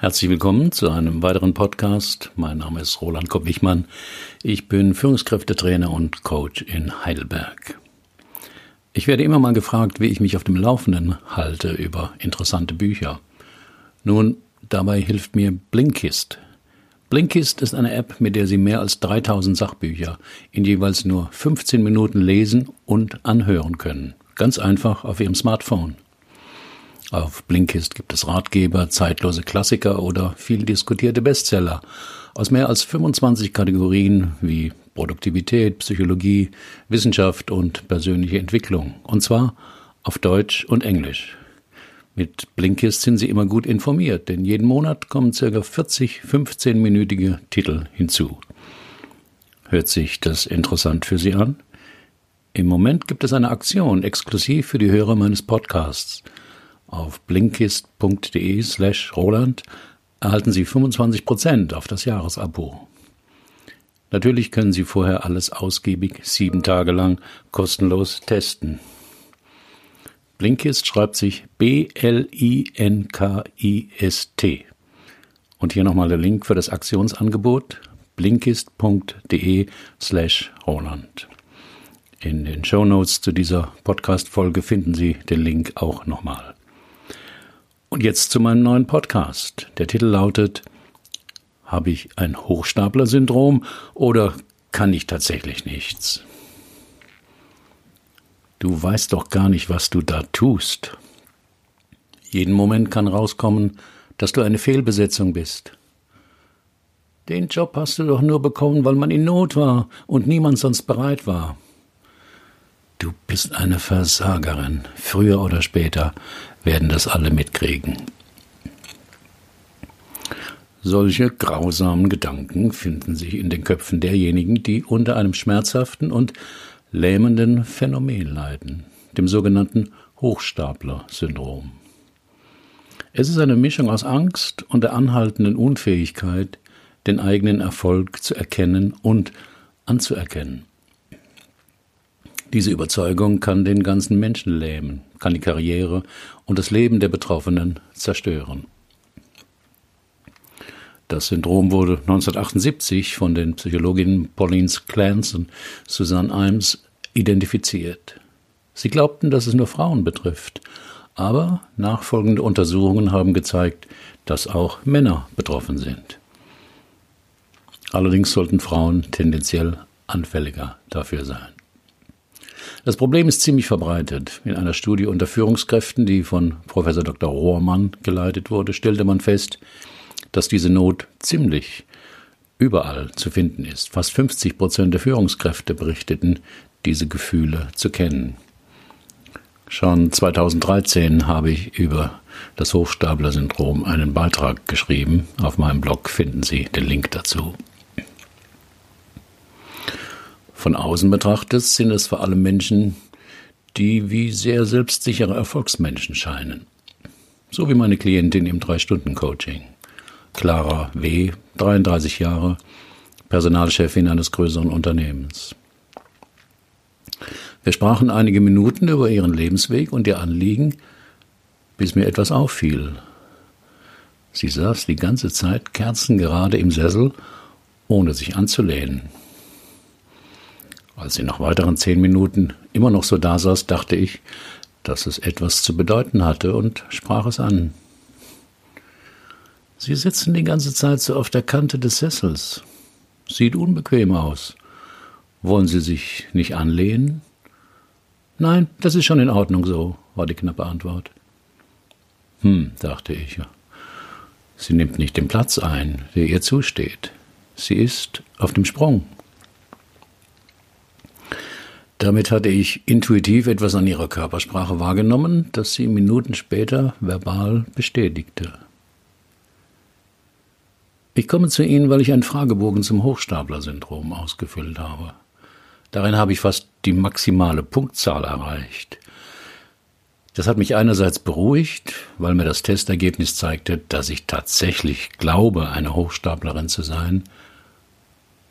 Herzlich willkommen zu einem weiteren Podcast. Mein Name ist Roland Kopp-Wichmann. Ich bin Führungskräftetrainer und Coach in Heidelberg. Ich werde immer mal gefragt, wie ich mich auf dem Laufenden halte über interessante Bücher. Nun, dabei hilft mir Blinkist. Blinkist ist eine App, mit der Sie mehr als 3000 Sachbücher in jeweils nur 15 Minuten lesen und anhören können. Ganz einfach auf Ihrem Smartphone. Auf Blinkist gibt es Ratgeber, zeitlose Klassiker oder viel diskutierte Bestseller aus mehr als 25 Kategorien wie Produktivität, Psychologie, Wissenschaft und persönliche Entwicklung. Und zwar auf Deutsch und Englisch. Mit Blinkist sind Sie immer gut informiert, denn jeden Monat kommen ca. 40 15-minütige Titel hinzu. Hört sich das interessant für Sie an? Im Moment gibt es eine Aktion exklusiv für die Hörer meines Podcasts – auf blinkist.de slash Roland erhalten Sie 25% auf das Jahresabo. Natürlich können Sie vorher alles ausgiebig sieben Tage lang kostenlos testen. Blinkist schreibt sich B-L-I-N-K-I-S-T. Und hier nochmal der Link für das Aktionsangebot blinkist.de slash Roland. In den Show Notes zu dieser Podcast-Folge finden Sie den Link auch nochmal. Und jetzt zu meinem neuen Podcast. Der Titel lautet Habe ich ein Hochstapler-Syndrom oder kann ich tatsächlich nichts? Du weißt doch gar nicht, was du da tust. Jeden Moment kann rauskommen, dass du eine Fehlbesetzung bist. Den Job hast du doch nur bekommen, weil man in Not war und niemand sonst bereit war. Du bist eine Versagerin. Früher oder später werden das alle mitkriegen. Solche grausamen Gedanken finden sich in den Köpfen derjenigen, die unter einem schmerzhaften und lähmenden Phänomen leiden, dem sogenannten Hochstapler-Syndrom. Es ist eine Mischung aus Angst und der anhaltenden Unfähigkeit, den eigenen Erfolg zu erkennen und anzuerkennen. Diese Überzeugung kann den ganzen Menschen lähmen, kann die Karriere und das Leben der Betroffenen zerstören. Das Syndrom wurde 1978 von den Psychologinnen Pauline Clance und Susanne Imes identifiziert. Sie glaubten, dass es nur Frauen betrifft, aber nachfolgende Untersuchungen haben gezeigt, dass auch Männer betroffen sind. Allerdings sollten Frauen tendenziell anfälliger dafür sein. Das Problem ist ziemlich verbreitet. In einer Studie unter Führungskräften, die von Professor Dr. Rohrmann geleitet wurde, stellte man fest, dass diese Not ziemlich überall zu finden ist. Fast 50 Prozent der Führungskräfte berichteten, diese Gefühle zu kennen. Schon 2013 habe ich über das Hochstapler-Syndrom einen Beitrag geschrieben. Auf meinem Blog finden Sie den Link dazu. Von außen betrachtet sind es vor allem Menschen, die wie sehr selbstsichere Erfolgsmenschen scheinen. So wie meine Klientin im Drei-Stunden-Coaching. Clara W., 33 Jahre, Personalchefin eines größeren Unternehmens. Wir sprachen einige Minuten über ihren Lebensweg und ihr Anliegen, bis mir etwas auffiel. Sie saß die ganze Zeit kerzengerade im Sessel, ohne sich anzulehnen. Als sie nach weiteren zehn Minuten immer noch so da saß, dachte ich, dass es etwas zu bedeuten hatte und sprach es an. Sie sitzen die ganze Zeit so auf der Kante des Sessels. Sieht unbequem aus. Wollen Sie sich nicht anlehnen? Nein, das ist schon in Ordnung so, war die knappe Antwort. Hm, dachte ich. Sie nimmt nicht den Platz ein, der ihr zusteht. Sie ist auf dem Sprung. Damit hatte ich intuitiv etwas an ihrer Körpersprache wahrgenommen, das sie Minuten später verbal bestätigte. Ich komme zu Ihnen, weil ich einen Fragebogen zum Hochstapler-Syndrom ausgefüllt habe. Darin habe ich fast die maximale Punktzahl erreicht. Das hat mich einerseits beruhigt, weil mir das Testergebnis zeigte, dass ich tatsächlich glaube, eine Hochstaplerin zu sein.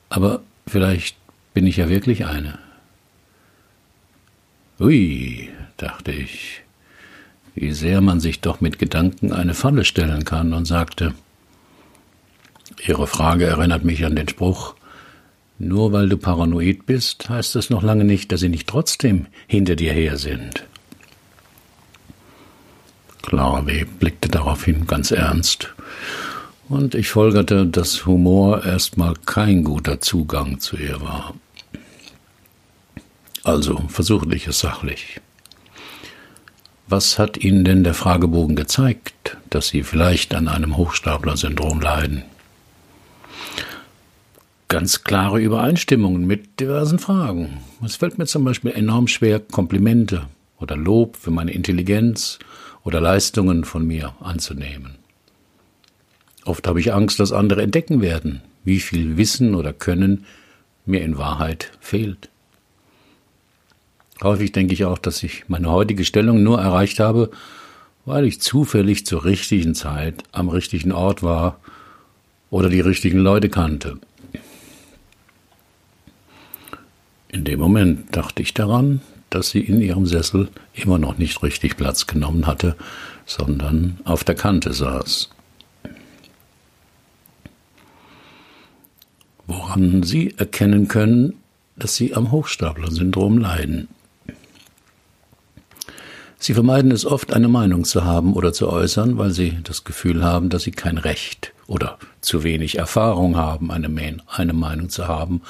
Aber vielleicht bin ich ja wirklich eine. Ui, dachte ich, wie sehr man sich doch mit Gedanken eine Falle stellen kann und sagte, Ihre Frage erinnert mich an den Spruch, nur weil du paranoid bist, heißt das noch lange nicht, dass sie nicht trotzdem hinter dir her sind. Clara W. blickte daraufhin ganz ernst, und ich folgerte, dass Humor erstmal kein guter Zugang zu ihr war. Also versuchte ich es sachlich. Was hat Ihnen denn der Fragebogen gezeigt, dass Sie vielleicht an einem Hochstapler-Syndrom leiden? Ganz klare Übereinstimmungen mit diversen Fragen. Es fällt mir zum Beispiel enorm schwer, Komplimente oder Lob für meine Intelligenz oder Leistungen von mir anzunehmen. Oft habe ich Angst, dass andere entdecken werden, wie viel Wissen oder Können mir in Wahrheit fehlt. Häufig denke ich auch, dass ich meine heutige Stellung nur erreicht habe, weil ich zufällig zur richtigen Zeit am richtigen Ort war oder die richtigen Leute kannte. In dem Moment dachte ich daran, dass sie in ihrem Sessel immer noch nicht richtig Platz genommen hatte, sondern auf der Kante saß. Woran Sie erkennen können, dass Sie am Hochstapler-Syndrom leiden. Sie vermeiden es oft, eine Meinung zu haben oder zu äußern, weil sie das Gefühl haben, dass sie kein Recht oder zu wenig Erfahrung haben, eine, eine Meinung zu haben,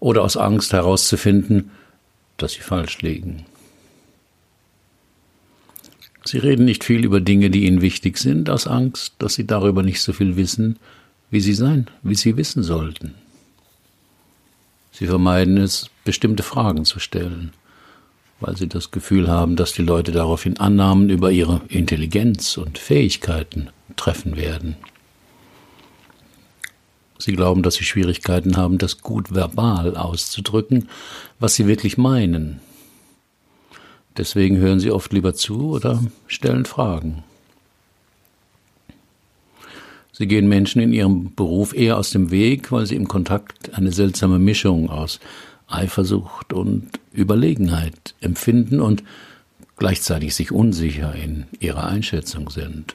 oder aus Angst herauszufinden, dass sie falsch liegen. Sie reden nicht viel über Dinge, die ihnen wichtig sind, aus Angst, dass sie darüber nicht so viel wissen, wie sie sein, wie sie wissen sollten. Sie vermeiden es, bestimmte Fragen zu stellen weil sie das Gefühl haben, dass die Leute daraufhin Annahmen über ihre Intelligenz und Fähigkeiten treffen werden. Sie glauben, dass sie Schwierigkeiten haben, das gut verbal auszudrücken, was sie wirklich meinen. Deswegen hören sie oft lieber zu oder stellen Fragen. Sie gehen Menschen in ihrem Beruf eher aus dem Weg, weil sie im Kontakt eine seltsame Mischung aus Eifersucht und Überlegenheit empfinden und gleichzeitig sich unsicher in ihrer Einschätzung sind.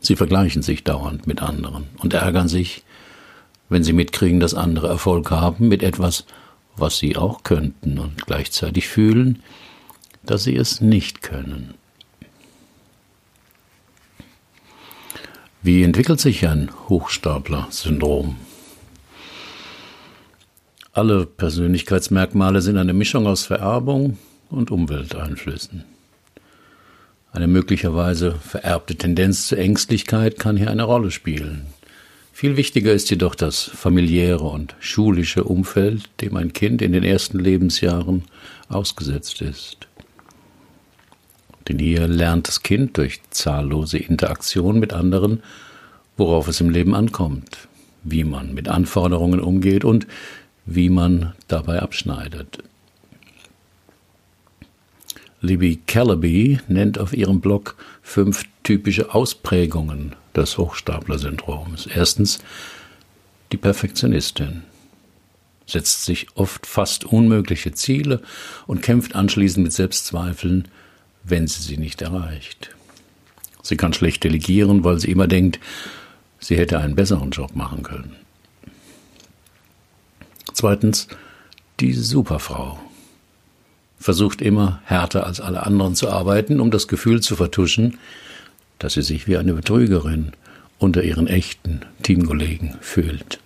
Sie vergleichen sich dauernd mit anderen und ärgern sich, wenn sie mitkriegen, dass andere Erfolg haben mit etwas, was sie auch könnten und gleichzeitig fühlen, dass sie es nicht können. Wie entwickelt sich ein Hochstapler-Syndrom? Alle Persönlichkeitsmerkmale sind eine Mischung aus Vererbung und Umwelteinflüssen. Eine möglicherweise vererbte Tendenz zur Ängstlichkeit kann hier eine Rolle spielen. Viel wichtiger ist jedoch das familiäre und schulische Umfeld, dem ein Kind in den ersten Lebensjahren ausgesetzt ist. Denn hier lernt das Kind durch zahllose Interaktion mit anderen, worauf es im Leben ankommt, wie man mit Anforderungen umgeht und wie man dabei abschneidet. Libby Calaby nennt auf ihrem Blog fünf typische Ausprägungen des Hochstapler-Syndroms. Erstens die Perfektionistin setzt sich oft fast unmögliche Ziele und kämpft anschließend mit Selbstzweifeln, wenn sie sie nicht erreicht. Sie kann schlecht delegieren, weil sie immer denkt, sie hätte einen besseren Job machen können. Zweitens, die Superfrau versucht immer härter als alle anderen zu arbeiten, um das Gefühl zu vertuschen, dass sie sich wie eine Betrügerin unter ihren echten Teamkollegen fühlt.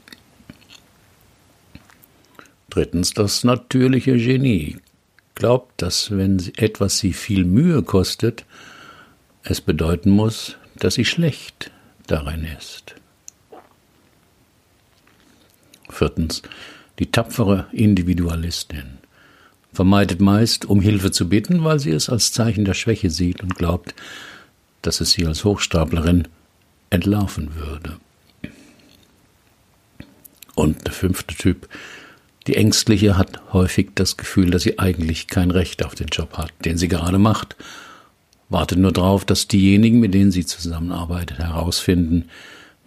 Drittens das natürliche Genie glaubt, dass wenn etwas sie viel Mühe kostet, es bedeuten muss, dass sie schlecht darin ist. Viertens die tapfere Individualistin vermeidet meist, um Hilfe zu bitten, weil sie es als Zeichen der Schwäche sieht und glaubt, dass es sie als Hochstaplerin entlarven würde. Und der fünfte Typ, die Ängstliche hat häufig das Gefühl, dass sie eigentlich kein Recht auf den Job hat, den sie gerade macht, wartet nur darauf, dass diejenigen, mit denen sie zusammenarbeitet, herausfinden,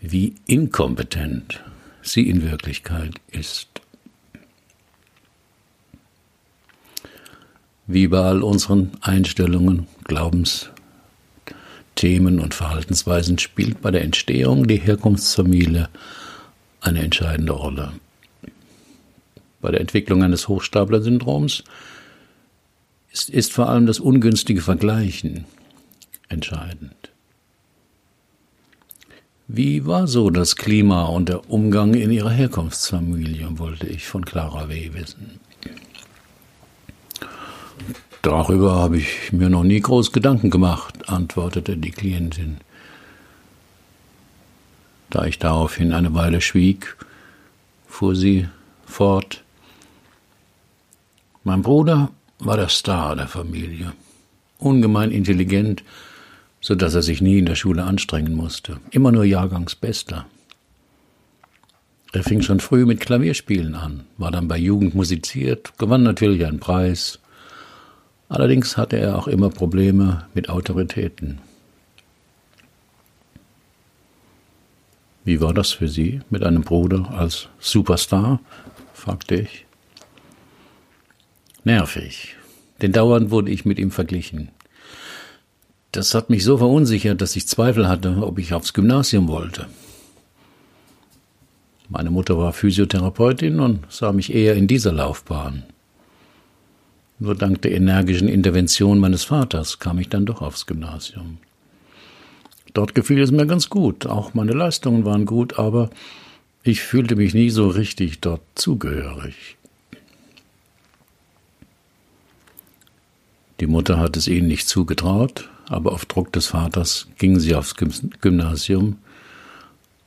wie inkompetent sie in Wirklichkeit ist. Wie bei all unseren Einstellungen, Glaubenstheorien Themen und Verhaltensweisen spielt bei der Entstehung die Herkunftsfamilie eine entscheidende Rolle. Bei der Entwicklung eines Hochstapler-Syndroms ist, ist vor allem das ungünstige Vergleichen entscheidend. Wie war so das Klima und der Umgang in ihrer Herkunftsfamilie, wollte ich von Clara W. wissen. Darüber habe ich mir noch nie groß Gedanken gemacht, antwortete die Klientin. Da ich daraufhin eine Weile schwieg, fuhr sie fort. Mein Bruder war der Star der Familie, ungemein intelligent, so dass er sich nie in der Schule anstrengen musste, immer nur Jahrgangsbester. Er fing schon früh mit Klavierspielen an, war dann bei Jugend musiziert, gewann natürlich einen Preis, Allerdings hatte er auch immer Probleme mit Autoritäten. Wie war das für Sie mit einem Bruder als Superstar? fragte ich. Nervig, denn dauernd wurde ich mit ihm verglichen. Das hat mich so verunsichert, dass ich Zweifel hatte, ob ich aufs Gymnasium wollte. Meine Mutter war Physiotherapeutin und sah mich eher in dieser Laufbahn. Nur dank der energischen Intervention meines Vaters kam ich dann doch aufs Gymnasium. Dort gefiel es mir ganz gut, auch meine Leistungen waren gut, aber ich fühlte mich nie so richtig dort zugehörig. Die Mutter hat es ihnen nicht zugetraut, aber auf Druck des Vaters gingen sie aufs Gymnasium.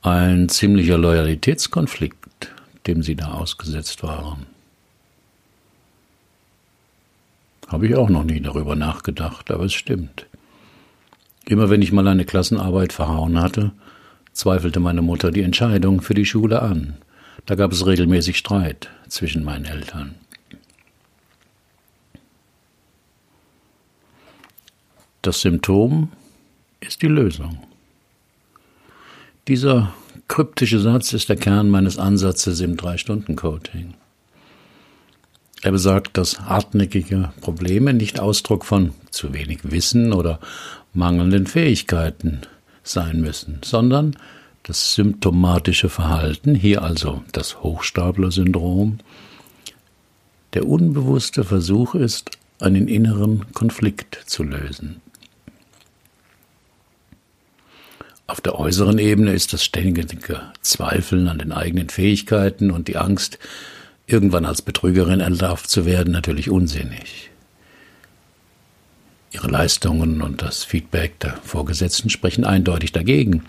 Ein ziemlicher Loyalitätskonflikt, dem sie da ausgesetzt waren. Habe ich auch noch nie darüber nachgedacht, aber es stimmt. Immer wenn ich mal eine Klassenarbeit verhauen hatte, zweifelte meine Mutter die Entscheidung für die Schule an. Da gab es regelmäßig Streit zwischen meinen Eltern. Das Symptom ist die Lösung. Dieser kryptische Satz ist der Kern meines Ansatzes im Drei-Stunden-Coaching. Er besagt, dass hartnäckige Probleme nicht Ausdruck von zu wenig Wissen oder mangelnden Fähigkeiten sein müssen, sondern das symptomatische Verhalten, hier also das Hochstapler-Syndrom, der unbewusste Versuch ist, einen inneren Konflikt zu lösen. Auf der äußeren Ebene ist das ständige Zweifeln an den eigenen Fähigkeiten und die Angst, irgendwann als Betrügerin entlarvt zu werden, natürlich unsinnig. Ihre Leistungen und das Feedback der Vorgesetzten sprechen eindeutig dagegen.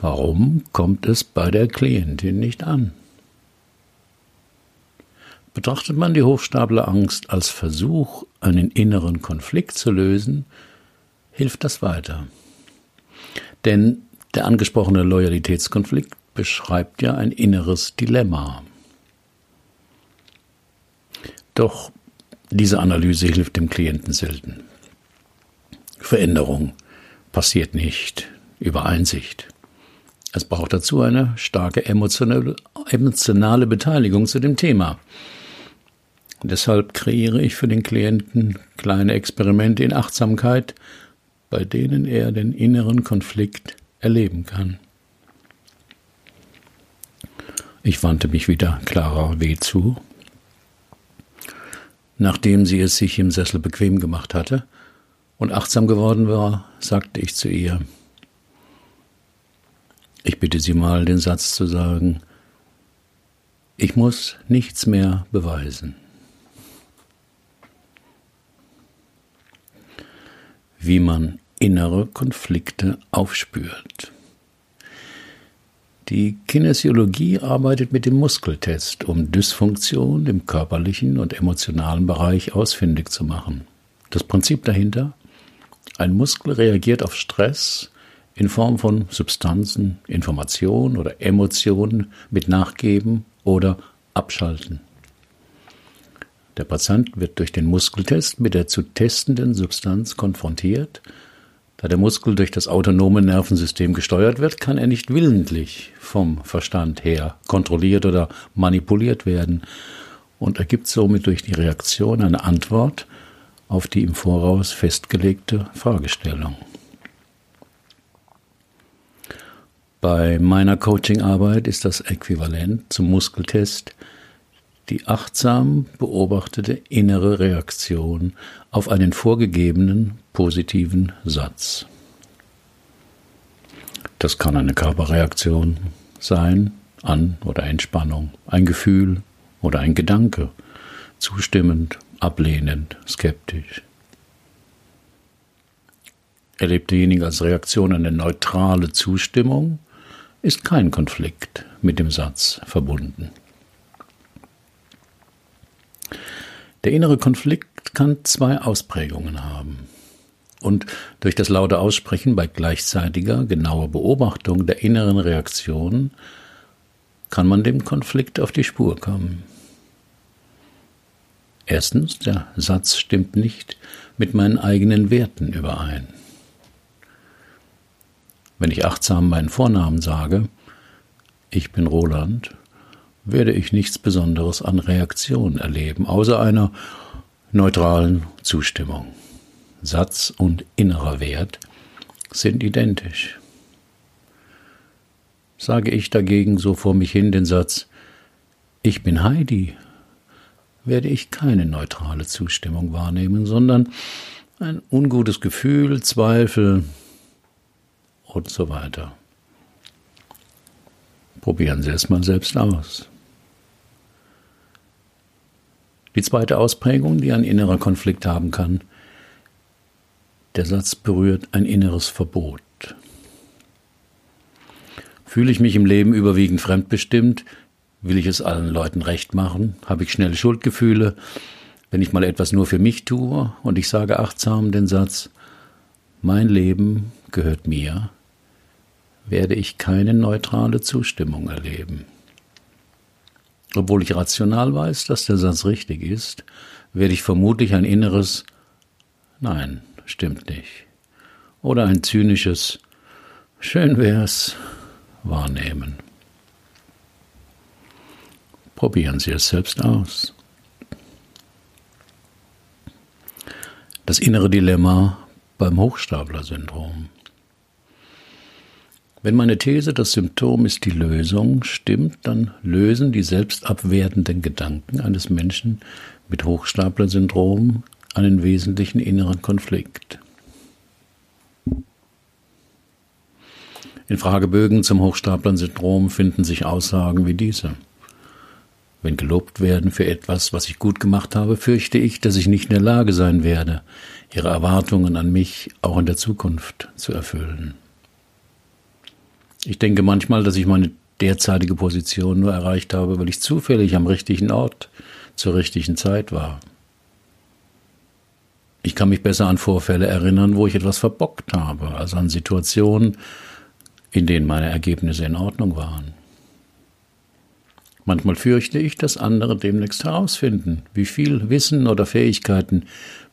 Warum kommt es bei der Klientin nicht an? Betrachtet man die Hochstaplerangst als Versuch, einen inneren Konflikt zu lösen, hilft das weiter. Denn der angesprochene Loyalitätskonflikt beschreibt ja ein inneres Dilemma. Doch diese Analyse hilft dem Klienten selten. Veränderung passiert nicht über Einsicht. Es braucht dazu eine starke emotionale, emotionale Beteiligung zu dem Thema. Deshalb kreiere ich für den Klienten kleine Experimente in Achtsamkeit, bei denen er den inneren Konflikt erleben kann. Ich wandte mich wieder Clara W. zu Nachdem sie es sich im Sessel bequem gemacht hatte und achtsam geworden war, sagte ich zu ihr, ich bitte Sie mal den Satz zu sagen, ich muss nichts mehr beweisen. Wie man innere Konflikte aufspürt. Die Kinesiologie arbeitet mit dem Muskeltest, um Dysfunktion im körperlichen und emotionalen Bereich ausfindig zu machen. Das Prinzip dahinter? Ein Muskel reagiert auf Stress in Form von Substanzen, Informationen oder Emotionen mit Nachgeben oder Abschalten. Der Patient wird durch den Muskeltest mit der zu testenden Substanz konfrontiert da der Muskel durch das autonome Nervensystem gesteuert wird, kann er nicht willentlich vom Verstand her kontrolliert oder manipuliert werden und ergibt somit durch die Reaktion eine Antwort auf die im Voraus festgelegte Fragestellung. Bei meiner Coachingarbeit ist das äquivalent zum Muskeltest – die achtsam beobachtete innere Reaktion auf einen vorgegebenen positiven Satz. Das kann eine Körperreaktion sein, An- oder Entspannung, ein Gefühl oder ein Gedanke, zustimmend, ablehnend, skeptisch. Erlebt derjenige als Reaktion eine neutrale Zustimmung, ist kein Konflikt mit dem Satz verbunden. Der innere Konflikt kann zwei Ausprägungen haben. Und durch das laute Aussprechen bei gleichzeitiger, genauer Beobachtung der inneren Reaktion kann man dem Konflikt auf die Spur kommen. Erstens, der Satz stimmt nicht mit meinen eigenen Werten überein. Wenn ich achtsam meinen Vornamen sage, ich bin Roland, werde ich nichts Besonderes an Reaktion erleben, außer einer neutralen Zustimmung. Satz und innerer Wert sind identisch. Sage ich dagegen so vor mich hin den Satz Ich bin Heidi, werde ich keine neutrale Zustimmung wahrnehmen, sondern ein ungutes Gefühl, Zweifel, und so weiter. Probieren Sie es mal selbst aus. Die zweite Ausprägung, die ein innerer Konflikt haben kann, der Satz berührt ein inneres Verbot. Fühle ich mich im Leben überwiegend fremdbestimmt? Will ich es allen Leuten recht machen? Habe ich schnelle Schuldgefühle? Wenn ich mal etwas nur für mich tue und ich sage achtsam den Satz, mein Leben gehört mir, werde ich keine neutrale Zustimmung erleben. Obwohl ich rational weiß, dass der Satz richtig ist, werde ich vermutlich ein inneres Nein, stimmt nicht. Oder ein zynisches Schön wär's wahrnehmen. Probieren Sie es selbst aus. Das innere Dilemma beim Hochstapler-Syndrom. Wenn meine These, das Symptom ist die Lösung, stimmt, dann lösen die selbstabwertenden Gedanken eines Menschen mit Hochstapler-Syndrom einen wesentlichen inneren Konflikt. In Fragebögen zum Hochstapler-Syndrom finden sich Aussagen wie diese. Wenn gelobt werden für etwas, was ich gut gemacht habe, fürchte ich, dass ich nicht in der Lage sein werde, ihre Erwartungen an mich auch in der Zukunft zu erfüllen. Ich denke manchmal, dass ich meine derzeitige Position nur erreicht habe, weil ich zufällig am richtigen Ort zur richtigen Zeit war. Ich kann mich besser an Vorfälle erinnern, wo ich etwas verbockt habe, als an Situationen, in denen meine Ergebnisse in Ordnung waren. Manchmal fürchte ich, dass andere demnächst herausfinden, wie viel Wissen oder Fähigkeiten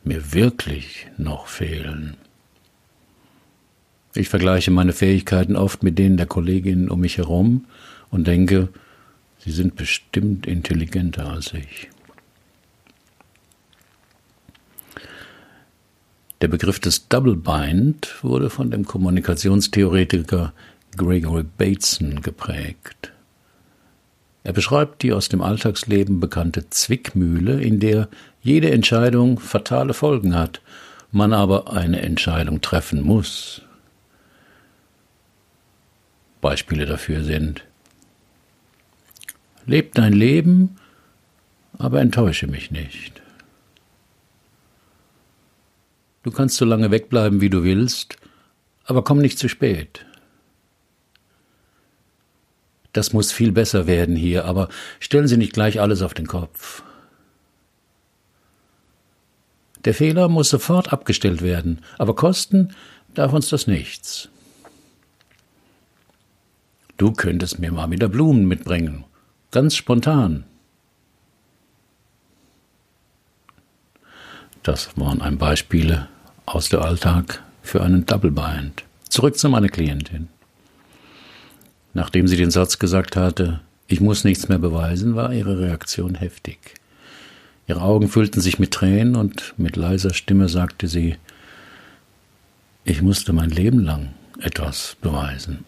mir wirklich noch fehlen. Ich vergleiche meine Fähigkeiten oft mit denen der Kolleginnen um mich herum und denke, sie sind bestimmt intelligenter als ich. Der Begriff des Double Bind wurde von dem Kommunikationstheoretiker Gregory Bateson geprägt. Er beschreibt die aus dem Alltagsleben bekannte Zwickmühle, in der jede Entscheidung fatale Folgen hat, man aber eine Entscheidung treffen muss, Beispiele dafür sind. Leb dein Leben, aber enttäusche mich nicht. Du kannst so lange wegbleiben, wie du willst, aber komm nicht zu spät. Das muss viel besser werden hier, aber stellen Sie nicht gleich alles auf den Kopf. Der Fehler muss sofort abgestellt werden, aber kosten darf uns das nichts. Du könntest mir mal wieder Blumen mitbringen. Ganz spontan. Das waren ein Beispiele aus dem Alltag für einen Double Bind. Zurück zu meiner Klientin. Nachdem sie den Satz gesagt hatte, ich muss nichts mehr beweisen, war ihre Reaktion heftig. Ihre Augen füllten sich mit Tränen und mit leiser Stimme sagte sie, ich musste mein Leben lang etwas beweisen.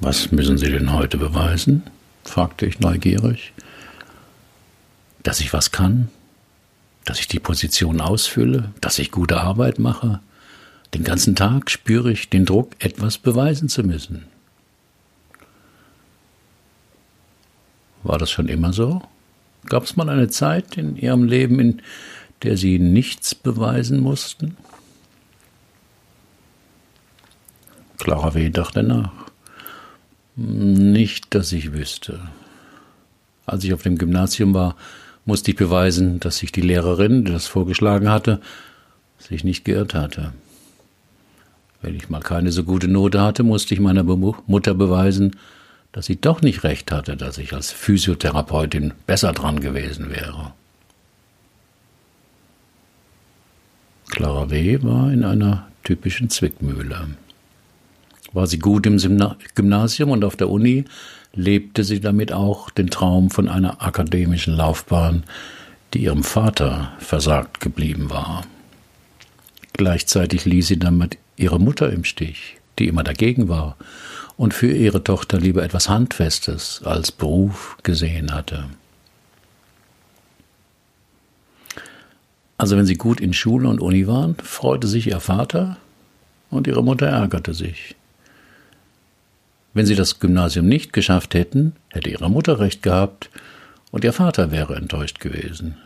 Was müssen Sie denn heute beweisen? fragte ich neugierig. Dass ich was kann? Dass ich die Position ausfülle? Dass ich gute Arbeit mache? Den ganzen Tag spüre ich den Druck, etwas beweisen zu müssen. War das schon immer so? Gab es mal eine Zeit in Ihrem Leben, in der Sie nichts beweisen mussten? Clara W. dachte nach. Nicht, dass ich wüsste. Als ich auf dem Gymnasium war, musste ich beweisen, dass sich die Lehrerin, die das vorgeschlagen hatte, sich nicht geirrt hatte. Wenn ich mal keine so gute Note hatte, musste ich meiner Mutter beweisen, dass sie doch nicht recht hatte, dass ich als Physiotherapeutin besser dran gewesen wäre. Clara W. war in einer typischen Zwickmühle. War sie gut im Gymnasium und auf der Uni, lebte sie damit auch den Traum von einer akademischen Laufbahn, die ihrem Vater versagt geblieben war. Gleichzeitig ließ sie damit ihre Mutter im Stich, die immer dagegen war und für ihre Tochter lieber etwas Handfestes als Beruf gesehen hatte. Also wenn sie gut in Schule und Uni waren, freute sich ihr Vater und ihre Mutter ärgerte sich. Wenn sie das Gymnasium nicht geschafft hätten, hätte ihre Mutter recht gehabt und ihr Vater wäre enttäuscht gewesen.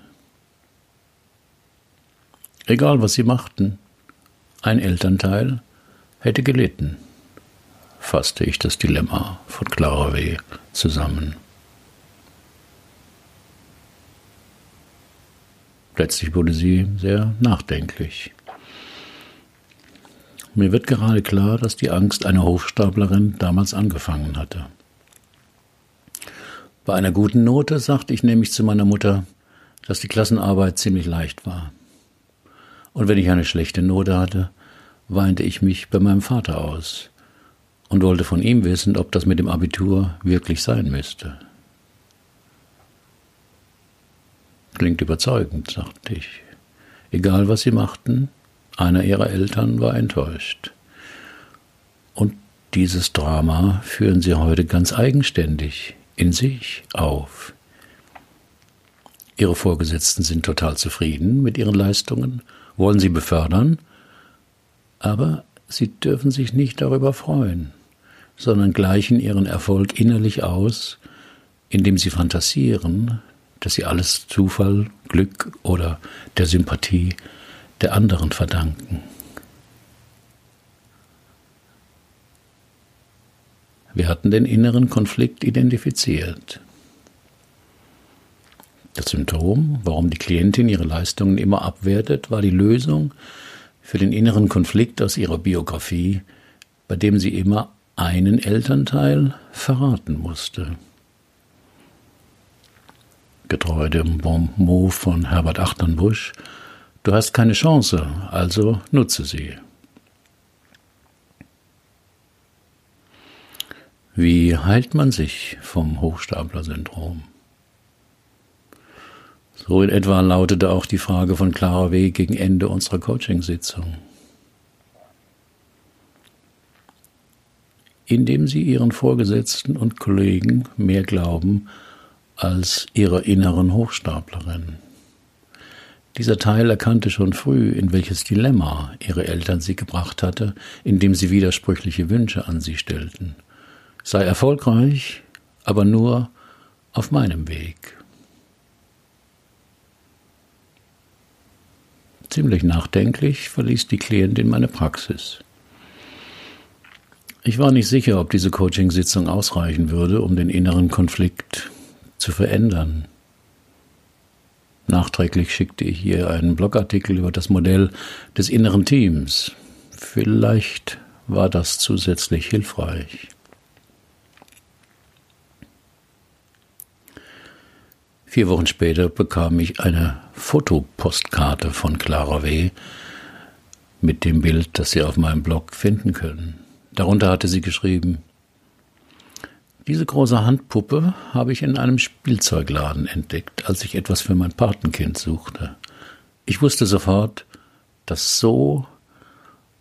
Egal was sie machten, ein Elternteil hätte gelitten fasste ich das Dilemma von Clara W. zusammen. Plötzlich wurde sie sehr nachdenklich. Mir wird gerade klar, dass die Angst einer Hochstaplerin damals angefangen hatte. Bei einer guten Note sagte ich nämlich zu meiner Mutter, dass die Klassenarbeit ziemlich leicht war. Und wenn ich eine schlechte Note hatte, weinte ich mich bei meinem Vater aus, und wollte von ihm wissen, ob das mit dem Abitur wirklich sein müsste. Klingt überzeugend, sagte ich. Egal was sie machten, einer ihrer Eltern war enttäuscht. Und dieses Drama führen sie heute ganz eigenständig in sich auf. Ihre Vorgesetzten sind total zufrieden mit ihren Leistungen, wollen sie befördern, aber sie dürfen sich nicht darüber freuen sondern gleichen ihren Erfolg innerlich aus, indem sie fantasieren, dass sie alles Zufall, Glück oder der Sympathie der anderen verdanken. Wir hatten den inneren Konflikt identifiziert. Das Symptom, warum die Klientin ihre Leistungen immer abwertet, war die Lösung für den inneren Konflikt aus ihrer Biografie, bei dem sie immer einen Elternteil verraten musste. Getreu dem Bon mot von Herbert Achternbusch, du hast keine Chance, also nutze sie. Wie heilt man sich vom Hochstapler-Syndrom? So in etwa lautete auch die Frage von Clara W. gegen Ende unserer Coachingsitzung. indem sie ihren Vorgesetzten und Kollegen mehr glauben als ihrer inneren Hochstaplerin. Dieser Teil erkannte schon früh, in welches Dilemma ihre Eltern sie gebracht hatte, indem sie widersprüchliche Wünsche an sie stellten. Sei erfolgreich, aber nur auf meinem Weg. Ziemlich nachdenklich verließ die Klientin meine Praxis. Ich war nicht sicher, ob diese Coachingsitzung ausreichen würde, um den inneren Konflikt zu verändern. Nachträglich schickte ich ihr einen Blogartikel über das Modell des inneren Teams. Vielleicht war das zusätzlich hilfreich. Vier Wochen später bekam ich eine Fotopostkarte von Clara W. mit dem Bild, das Sie auf meinem Blog finden können. Darunter hatte sie geschrieben, diese große Handpuppe habe ich in einem Spielzeugladen entdeckt, als ich etwas für mein Patenkind suchte. Ich wusste sofort, dass so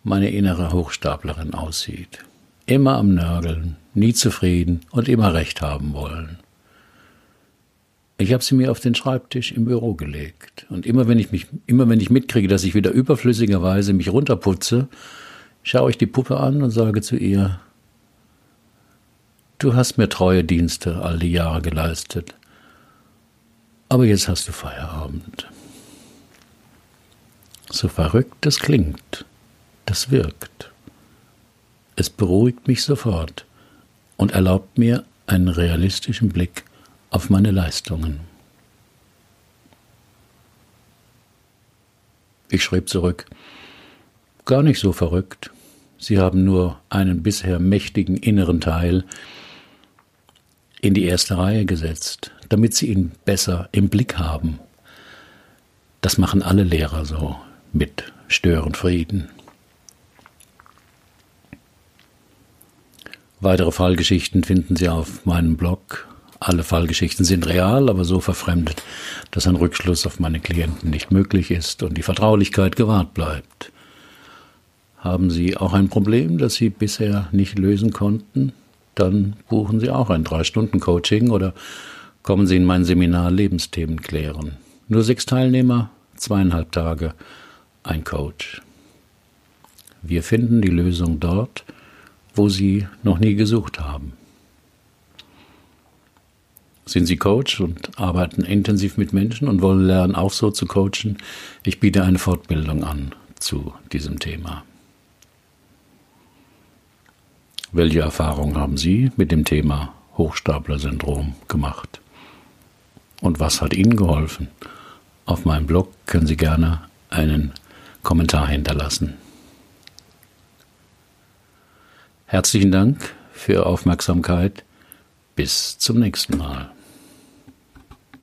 meine innere Hochstaplerin aussieht. Immer am Nörgeln, nie zufrieden und immer recht haben wollen. Ich habe sie mir auf den Schreibtisch im Büro gelegt. Und immer wenn ich mich, immer wenn ich mitkriege, dass ich wieder überflüssigerweise mich runterputze, schaue ich die Puppe an und sage zu ihr, du hast mir treue Dienste all die Jahre geleistet. Aber jetzt hast du Feierabend. So verrückt es klingt, das wirkt. Es beruhigt mich sofort und erlaubt mir einen realistischen Blick auf meine Leistungen. Ich schrieb zurück, gar nicht so verrückt. Sie haben nur einen bisher mächtigen inneren Teil in die erste Reihe gesetzt, damit Sie ihn besser im Blick haben. Das machen alle Lehrer so mit Störenfrieden. Weitere Fallgeschichten finden Sie auf meinem Blog. Alle Fallgeschichten sind real, aber so verfremdet, dass ein Rückschluss auf meine Klienten nicht möglich ist und die Vertraulichkeit gewahrt bleibt. Haben Sie auch ein Problem, das Sie bisher nicht lösen konnten? Dann buchen Sie auch ein Drei-Stunden-Coaching oder kommen Sie in mein Seminar Lebensthemen klären. Nur sechs Teilnehmer, zweieinhalb Tage, ein Coach. Wir finden die Lösung dort, wo Sie noch nie gesucht haben. Sind Sie Coach und arbeiten intensiv mit Menschen und wollen lernen, auch so zu coachen? Ich biete eine Fortbildung an zu diesem Thema. Welche Erfahrungen haben Sie mit dem Thema Hochstapler-Syndrom gemacht? Und was hat Ihnen geholfen? Auf meinem Blog können Sie gerne einen Kommentar hinterlassen. Herzlichen Dank für Ihre Aufmerksamkeit. Bis zum nächsten Mal.